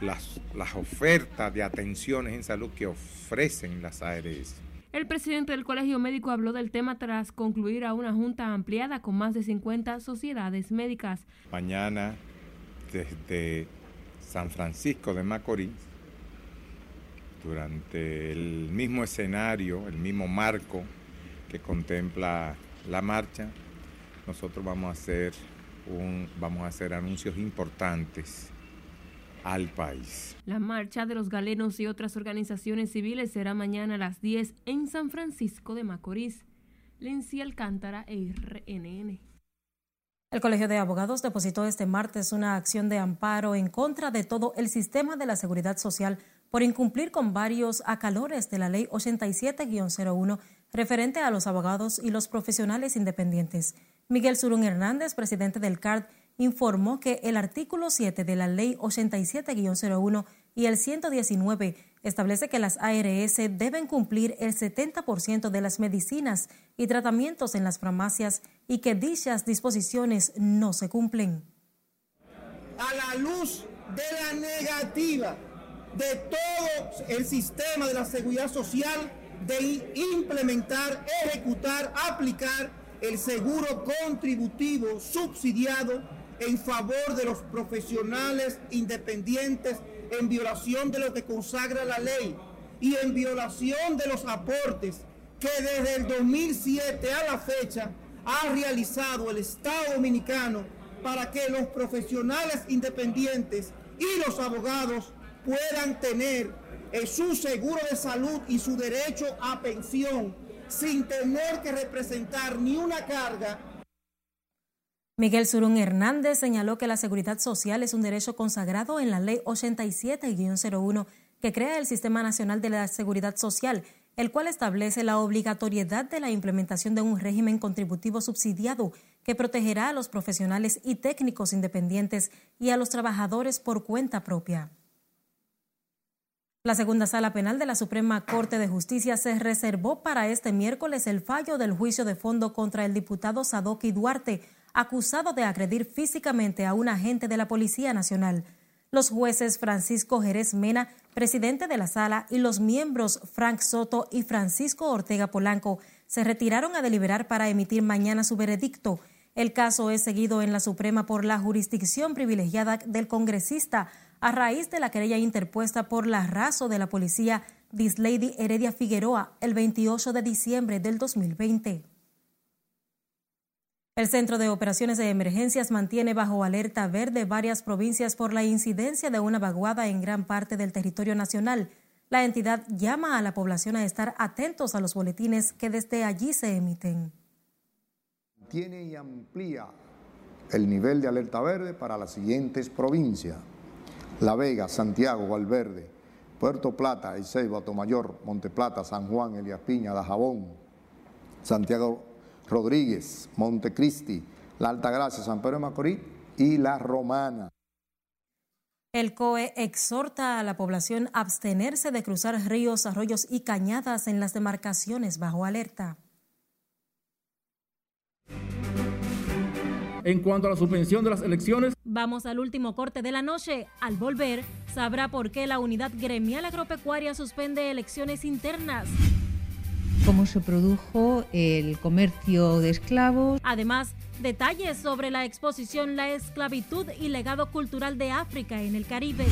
las, las ofertas de atenciones en salud que ofrecen las ARS. El presidente del Colegio Médico habló del tema tras concluir a una junta ampliada con más de 50 sociedades médicas. Mañana, desde San Francisco de Macorís, durante el mismo escenario, el mismo marco que contempla la marcha, nosotros vamos a hacer, un, vamos a hacer anuncios importantes al país. La marcha de los galenos y otras organizaciones civiles será mañana a las 10 en San Francisco de Macorís. Lencia Alcántara, RNN. El Colegio de Abogados depositó este martes una acción de amparo en contra de todo el sistema de la seguridad social por incumplir con varios acalores de la Ley 87-01 referente a los abogados y los profesionales independientes. Miguel Surún Hernández, presidente del CARD, informó que el artículo 7 de la Ley 87-01 y el 119 establece que las ARS deben cumplir el 70% de las medicinas y tratamientos en las farmacias y que dichas disposiciones no se cumplen. A la luz de la negativa de todo el sistema de la seguridad social de implementar, ejecutar, aplicar el seguro contributivo subsidiado en favor de los profesionales independientes en violación de lo que consagra la ley y en violación de los aportes que desde el 2007 a la fecha ha realizado el Estado Dominicano para que los profesionales independientes y los abogados puedan tener eh, su seguro de salud y su derecho a pensión sin tener que representar ni una carga. Miguel Surún Hernández señaló que la seguridad social es un derecho consagrado en la Ley 87-01 que crea el Sistema Nacional de la Seguridad Social, el cual establece la obligatoriedad de la implementación de un régimen contributivo subsidiado que protegerá a los profesionales y técnicos independientes y a los trabajadores por cuenta propia. La segunda sala penal de la Suprema Corte de Justicia se reservó para este miércoles el fallo del juicio de fondo contra el diputado Sadoki Duarte, acusado de agredir físicamente a un agente de la Policía Nacional. Los jueces Francisco Jerez Mena, presidente de la sala, y los miembros Frank Soto y Francisco Ortega Polanco se retiraron a deliberar para emitir mañana su veredicto. El caso es seguido en la Suprema por la jurisdicción privilegiada del congresista a raíz de la querella interpuesta por la raso de la policía Dislady Heredia Figueroa el 28 de diciembre del 2020. El Centro de Operaciones de Emergencias mantiene bajo alerta verde varias provincias por la incidencia de una vaguada en gran parte del territorio nacional. La entidad llama a la población a estar atentos a los boletines que desde allí se emiten. Tiene y amplía el nivel de alerta verde para las siguientes provincias. La Vega, Santiago, Valverde, Puerto Plata, Monte Monte Monteplata, San Juan, Elías Piña, Dajabón, Santiago Rodríguez, Montecristi, La Altagracia, San Pedro de Macorís y La Romana. El COE exhorta a la población a abstenerse de cruzar ríos, arroyos y cañadas en las demarcaciones bajo alerta. En cuanto a la suspensión de las elecciones, vamos al último corte de la noche. Al volver, sabrá por qué la Unidad Gremial Agropecuaria suspende elecciones internas. Cómo se produjo el comercio de esclavos. Además, detalles sobre la exposición La esclavitud y legado cultural de África en el Caribe.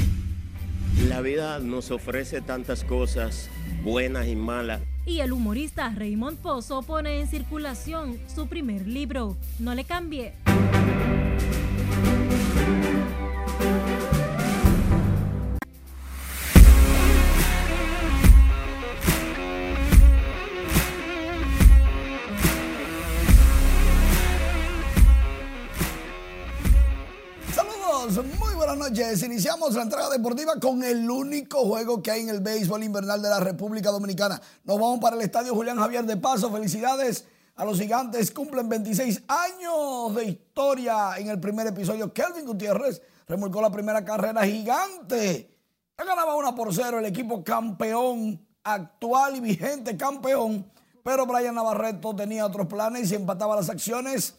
La vida nos ofrece tantas cosas buenas y malas y el humorista Raymond Pozo pone en circulación su primer libro. No le cambie. Buenas noches. Iniciamos la entrega deportiva con el único juego que hay en el béisbol invernal de la República Dominicana. Nos vamos para el estadio Julián Javier de Paso. Felicidades a los gigantes. Cumplen 26 años de historia en el primer episodio. Kelvin Gutiérrez remolcó la primera carrera gigante. Ya ganaba una por cero el equipo campeón, actual y vigente campeón. Pero Brian Navarreto tenía otros planes y empataba las acciones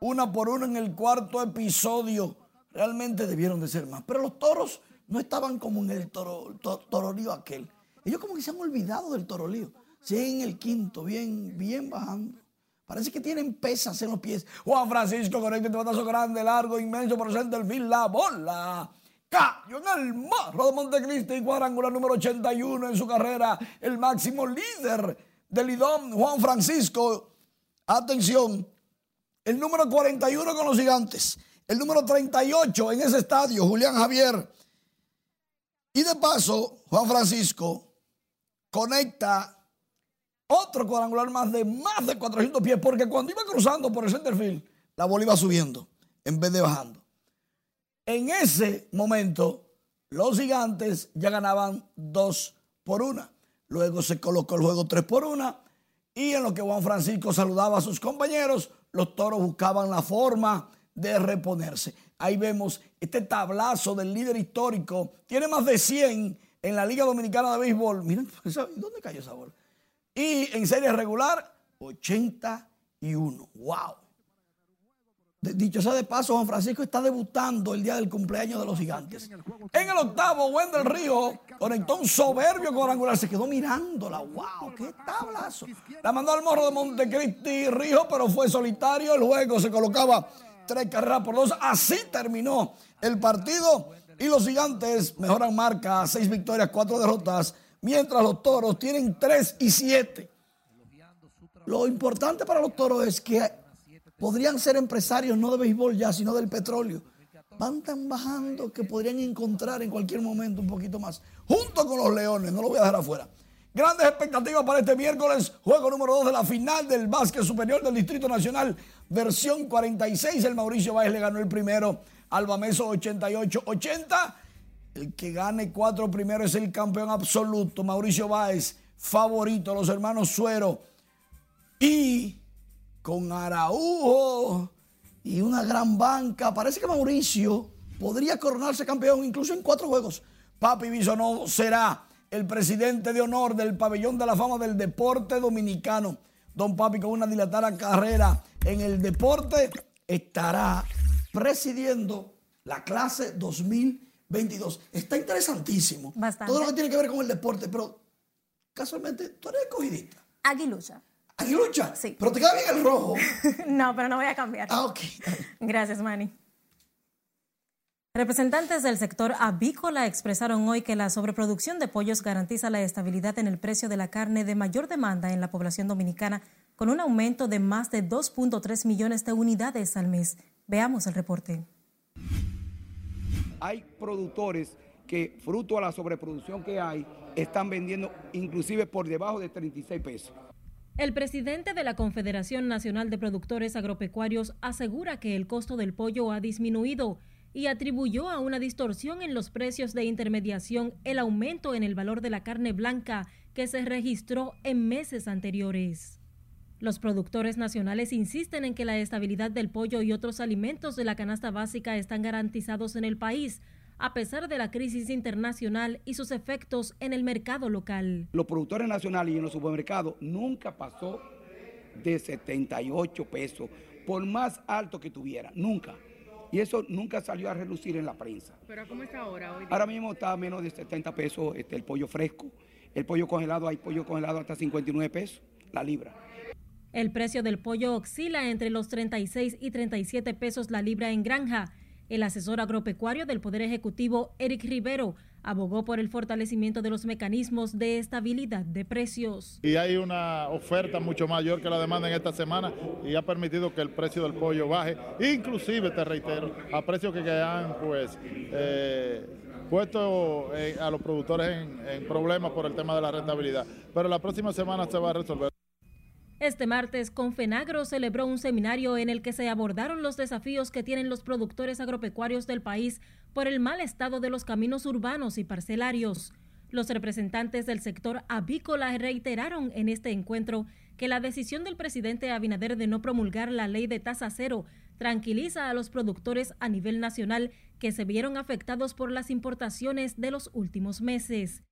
una por una en el cuarto episodio realmente debieron de ser más. Pero los toros no estaban como en el toro, torolío aquel. Ellos como que se han olvidado del torolío. Sí, en el quinto, bien, bien bajando. Parece que tienen pesas en los pies. Juan Francisco conecta este batazo grande, largo, inmenso por el fin. La bola cayó en el marro de Montecristi y cuadrangular número 81 en su carrera. El máximo líder del IDOM, Juan Francisco. Atención, el número 41 con los gigantes el número 38 en ese estadio, Julián Javier. Y de paso, Juan Francisco conecta otro cuadrangular más de más de 400 pies, porque cuando iba cruzando por el centerfield, la bola iba subiendo en vez de bajando. En ese momento, los gigantes ya ganaban 2 por 1. Luego se colocó el juego 3 por 1 Y en lo que Juan Francisco saludaba a sus compañeros, los toros buscaban la forma de reponerse. Ahí vemos este tablazo del líder histórico. Tiene más de 100 en la Liga Dominicana de Béisbol. Miren, ¿dónde cayó esa bola? Y en serie regular, 81. ¡Wow! Dicho sea de paso, Juan Francisco está debutando el día del cumpleaños de los gigantes. En el octavo, Wendel Río conectó un soberbio cuadrangular. Se quedó mirándola. ¡Wow! ¡Qué tablazo! La mandó al morro de Montecristi Río, pero fue solitario. El juego se colocaba tres carreras por dos. Así terminó el partido. Y los gigantes mejoran marca, seis victorias, cuatro derrotas. Mientras los toros tienen tres y siete. Lo importante para los toros es que podrían ser empresarios no de béisbol ya, sino del petróleo. Van tan bajando que podrían encontrar en cualquier momento un poquito más. Junto con los leones, no lo voy a dejar afuera. Grandes expectativas para este miércoles, juego número 2 de la final del básquet superior del Distrito Nacional, versión 46. El Mauricio Báez le ganó el primero al Bameso 88-80. El que gane cuatro primero es el campeón absoluto. Mauricio Báez, favorito. Los hermanos Suero y con Araujo y una gran banca. Parece que Mauricio podría coronarse campeón incluso en cuatro juegos. Papi Bisonó será el presidente de honor del Pabellón de la Fama del Deporte Dominicano. Don Papi, con una dilatada carrera en el deporte, estará presidiendo la clase 2022. Está interesantísimo. Todo lo que tiene que ver con el deporte, pero casualmente tú eres escogidista. Aguilucha. ¿Aguilucha? Sí. Pero te queda bien el rojo. no, pero no voy a cambiar. Ah, ok. Gracias, Manny. Representantes del sector avícola expresaron hoy que la sobreproducción de pollos garantiza la estabilidad en el precio de la carne de mayor demanda en la población dominicana, con un aumento de más de 2.3 millones de unidades al mes. Veamos el reporte. Hay productores que, fruto a la sobreproducción que hay, están vendiendo inclusive por debajo de 36 pesos. El presidente de la Confederación Nacional de Productores Agropecuarios asegura que el costo del pollo ha disminuido y atribuyó a una distorsión en los precios de intermediación el aumento en el valor de la carne blanca que se registró en meses anteriores. Los productores nacionales insisten en que la estabilidad del pollo y otros alimentos de la canasta básica están garantizados en el país, a pesar de la crisis internacional y sus efectos en el mercado local. Los productores nacionales y en los supermercados nunca pasó de 78 pesos, por más alto que tuviera, nunca. Y eso nunca salió a relucir en la prensa. ¿Pero cómo está ahora? Hoy ahora mismo está a menos de 70 pesos este, el pollo fresco. El pollo congelado, hay pollo congelado hasta 59 pesos la libra. El precio del pollo oscila entre los 36 y 37 pesos la libra en granja el asesor agropecuario del Poder Ejecutivo, Eric Rivero, abogó por el fortalecimiento de los mecanismos de estabilidad de precios. Y hay una oferta mucho mayor que la demanda en esta semana y ha permitido que el precio del pollo baje, inclusive, te reitero, a precios que han pues eh, puesto eh, a los productores en, en problemas por el tema de la rentabilidad. Pero la próxima semana se va a resolver. Este martes, Confenagro celebró un seminario en el que se abordaron los desafíos que tienen los productores agropecuarios del país por el mal estado de los caminos urbanos y parcelarios. Los representantes del sector avícola reiteraron en este encuentro que la decisión del presidente Abinader de no promulgar la ley de tasa cero tranquiliza a los productores a nivel nacional que se vieron afectados por las importaciones de los últimos meses.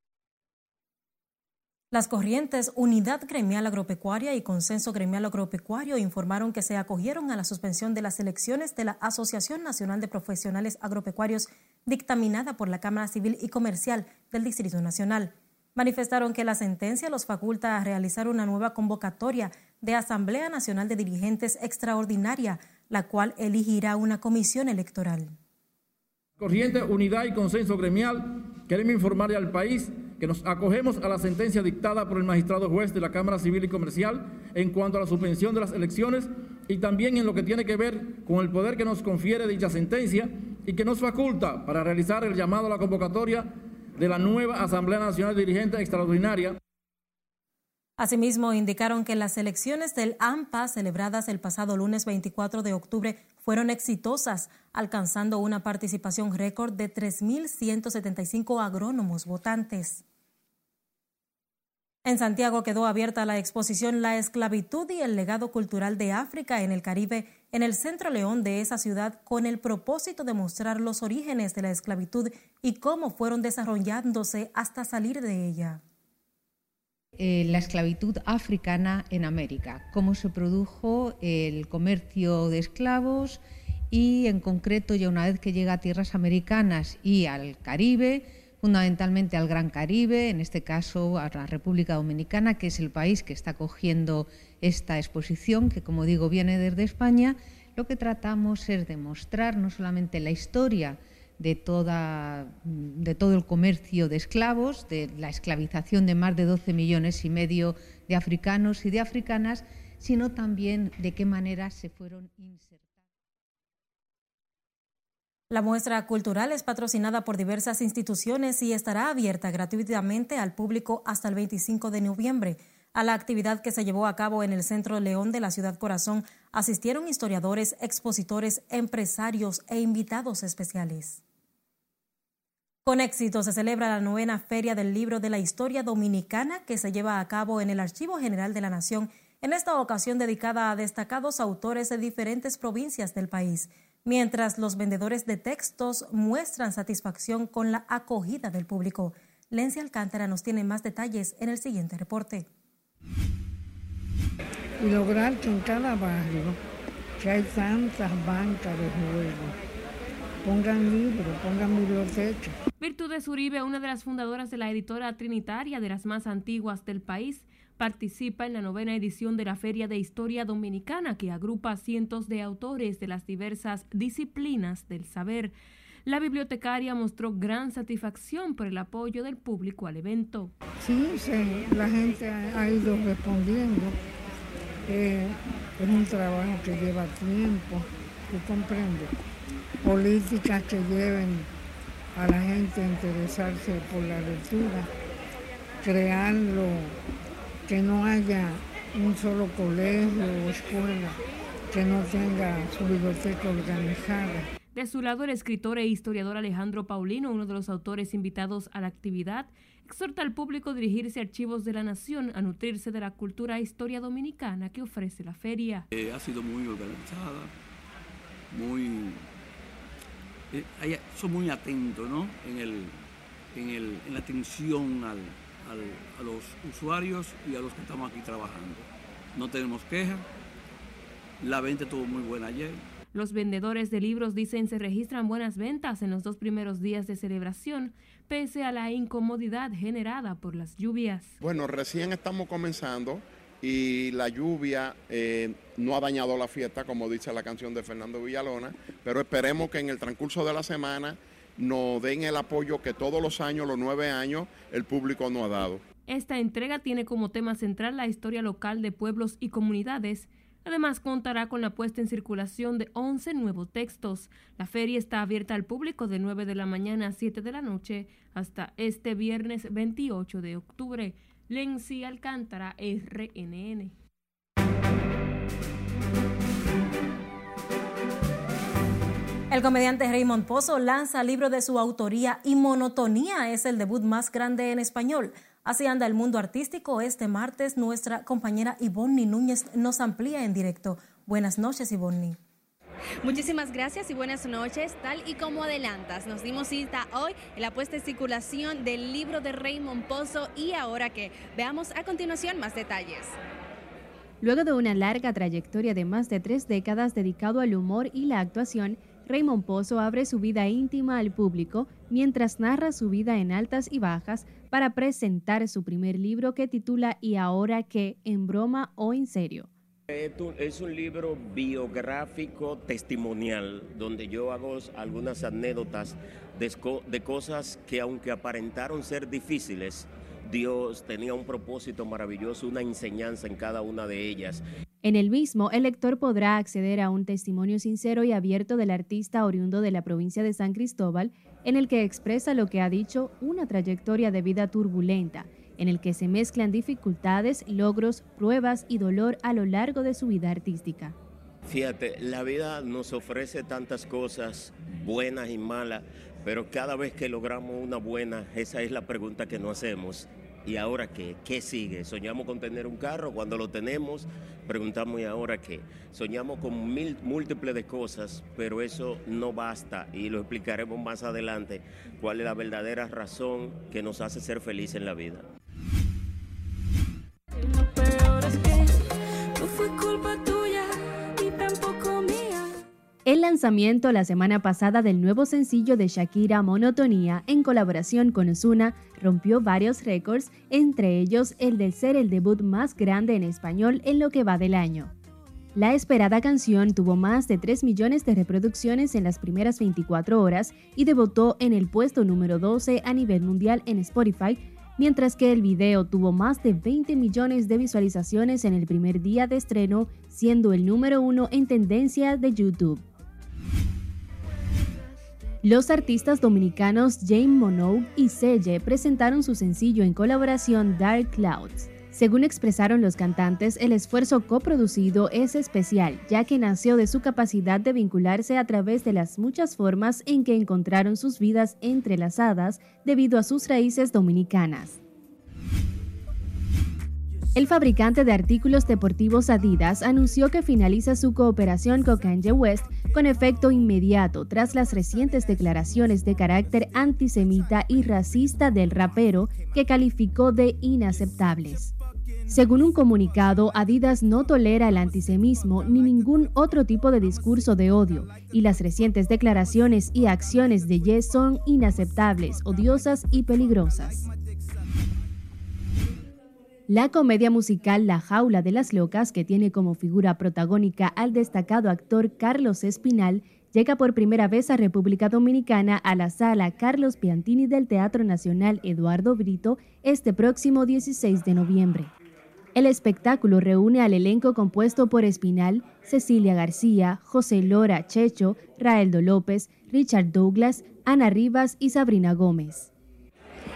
Las corrientes Unidad Gremial Agropecuaria y Consenso Gremial Agropecuario informaron que se acogieron a la suspensión de las elecciones de la Asociación Nacional de Profesionales Agropecuarios dictaminada por la Cámara Civil y Comercial del Distrito Nacional. Manifestaron que la sentencia los faculta a realizar una nueva convocatoria de Asamblea Nacional de Dirigentes Extraordinaria, la cual elegirá una comisión electoral. Corriente Unidad y Consenso Gremial, queremos informarle al país que nos acogemos a la sentencia dictada por el magistrado juez de la Cámara Civil y Comercial en cuanto a la suspensión de las elecciones y también en lo que tiene que ver con el poder que nos confiere dicha sentencia y que nos faculta para realizar el llamado a la convocatoria de la nueva Asamblea Nacional Dirigente Extraordinaria. Asimismo, indicaron que las elecciones del AMPA celebradas el pasado lunes 24 de octubre fueron exitosas, alcanzando una participación récord de 3.175 agrónomos votantes. En Santiago quedó abierta la exposición La esclavitud y el legado cultural de África en el Caribe en el centro León de esa ciudad con el propósito de mostrar los orígenes de la esclavitud y cómo fueron desarrollándose hasta salir de ella. Eh, la esclavitud africana en América, cómo se produjo el comercio de esclavos y en concreto ya una vez que llega a tierras americanas y al Caribe, fundamentalmente al Gran Caribe, en este caso a la República Dominicana, que es el país que está cogiendo esta exposición, que como digo viene desde España, lo que tratamos es demostrar no solamente la historia de, de todo el comercio de esclavos, de la esclavización de más de 12 millones y medio de africanos y de africanas, sino también de qué manera se fueron insertando. La muestra cultural es patrocinada por diversas instituciones y estará abierta gratuitamente al público hasta el 25 de noviembre. A la actividad que se llevó a cabo en el Centro León de la Ciudad Corazón asistieron historiadores, expositores, empresarios e invitados especiales. Con éxito se celebra la novena Feria del Libro de la Historia Dominicana que se lleva a cabo en el Archivo General de la Nación, en esta ocasión dedicada a destacados autores de diferentes provincias del país mientras los vendedores de textos muestran satisfacción con la acogida del público. Lencia Alcántara nos tiene más detalles en el siguiente reporte. Y lograr que en cada barrio, que hay tantas bancas de juego, pongan libros, pongan bibliotecas. Virtudes Uribe, una de las fundadoras de la editora trinitaria de las más antiguas del país, participa en la novena edición de la Feria de Historia Dominicana que agrupa cientos de autores de las diversas disciplinas del saber. La bibliotecaria mostró gran satisfacción por el apoyo del público al evento. Sí, la gente ha ido respondiendo. es un trabajo que lleva tiempo, ¿tú comprendes? Políticas que lleven a la gente a interesarse por la lectura, crearlo que no haya un solo colegio o escuela que no tenga su biblioteca organizada. De su lado, el escritor e historiador Alejandro Paulino, uno de los autores invitados a la actividad, exhorta al público a dirigirse a archivos de la nación, a nutrirse de la cultura e historia dominicana que ofrece la feria. Eh, ha sido muy organizada, muy... Eh, son muy atentos ¿no? en, el, en, el, en la atención al, a los usuarios y a los que estamos aquí trabajando. No tenemos quejas, la venta estuvo muy buena ayer. Los vendedores de libros dicen se registran buenas ventas en los dos primeros días de celebración, pese a la incomodidad generada por las lluvias. Bueno, recién estamos comenzando y la lluvia eh, no ha dañado la fiesta, como dice la canción de Fernando Villalona, pero esperemos que en el transcurso de la semana nos den el apoyo que todos los años, los nueve años, el público nos ha dado. Esta entrega tiene como tema central la historia local de pueblos y comunidades. Además, contará con la puesta en circulación de 11 nuevos textos. La feria está abierta al público de 9 de la mañana a 7 de la noche hasta este viernes 28 de octubre. Lenzi Alcántara, RNN. El comediante Raymond Pozo lanza libro de su autoría y Monotonía es el debut más grande en español. Así anda el mundo artístico. Este martes nuestra compañera Ivonne Núñez nos amplía en directo. Buenas noches, Ivonne. Muchísimas gracias y buenas noches. Tal y como adelantas, nos dimos cita hoy en la puesta en circulación del libro de Raymond Pozo y ahora que veamos a continuación más detalles. Luego de una larga trayectoria de más de tres décadas dedicado al humor y la actuación, Raymond Pozo abre su vida íntima al público mientras narra su vida en altas y bajas para presentar su primer libro que titula ¿Y ahora qué? ¿En broma o en serio? Es un libro biográfico testimonial donde yo hago algunas anécdotas de, cosas que aunque aparentaron ser difíciles, Dios tenía un propósito maravilloso, una enseñanza en cada una de ellas. En el mismo, el lector podrá acceder a un testimonio sincero y abierto del artista oriundo de la provincia de San Cristóbal, en el que expresa lo que ha dicho una trayectoria de vida turbulenta, en el que se mezclan dificultades, logros, pruebas y dolor a lo largo de su vida artística. Fíjate, la vida nos ofrece tantas cosas buenas y malas, pero cada vez que logramos una buena, esa es la pregunta que nos hacemos. ¿Y ahora qué? ¿Qué sigue? Soñamos con tener un carro, cuando lo tenemos, preguntamos ¿y ahora qué? Soñamos con mil, múltiples cosas, pero eso no basta y lo explicaremos más adelante cuál es la verdadera razón que nos hace ser felices en la vida. El lanzamiento la semana pasada del nuevo sencillo de Shakira Monotonía en colaboración con Ozuna rompió varios récords, entre ellos el de ser el debut más grande en español en lo que va del año. La esperada canción tuvo más de 3 millones de reproducciones en las primeras 24 horas y debutó en el puesto número 12 a nivel mundial en Spotify, mientras que el video tuvo más de 20 millones de visualizaciones en el primer día de estreno, siendo el número uno en tendencia de YouTube. Los artistas dominicanos Jane Monogue y Selle presentaron su sencillo en colaboración Dark Clouds. Según expresaron los cantantes, el esfuerzo coproducido es especial, ya que nació de su capacidad de vincularse a través de las muchas formas en que encontraron sus vidas entrelazadas debido a sus raíces dominicanas. El fabricante de artículos deportivos Adidas anunció que finaliza su cooperación con Kanye West con efecto inmediato tras las recientes declaraciones de carácter antisemita y racista del rapero que calificó de inaceptables. Según un comunicado, Adidas no tolera el antisemitismo ni ningún otro tipo de discurso de odio, y las recientes declaraciones y acciones de Ye son inaceptables, odiosas y peligrosas. La comedia musical La Jaula de las Locas, que tiene como figura protagónica al destacado actor Carlos Espinal, llega por primera vez a República Dominicana a la sala Carlos Piantini del Teatro Nacional Eduardo Brito este próximo 16 de noviembre. El espectáculo reúne al elenco compuesto por Espinal, Cecilia García, José Lora Checho, Raeldo López, Richard Douglas, Ana Rivas y Sabrina Gómez.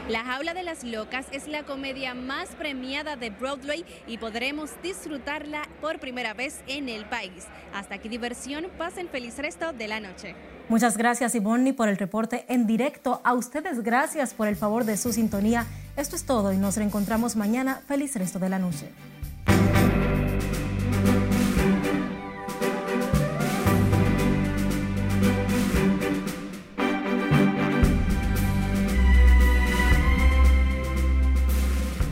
La Jaula de las Locas es la comedia más premiada de Broadway y podremos disfrutarla por primera vez en el país. Hasta aquí diversión, pasen feliz resto de la noche. Muchas gracias Ivonne por el reporte en directo. A ustedes gracias por el favor de su sintonía. Esto es todo y nos reencontramos mañana. Feliz resto de la noche.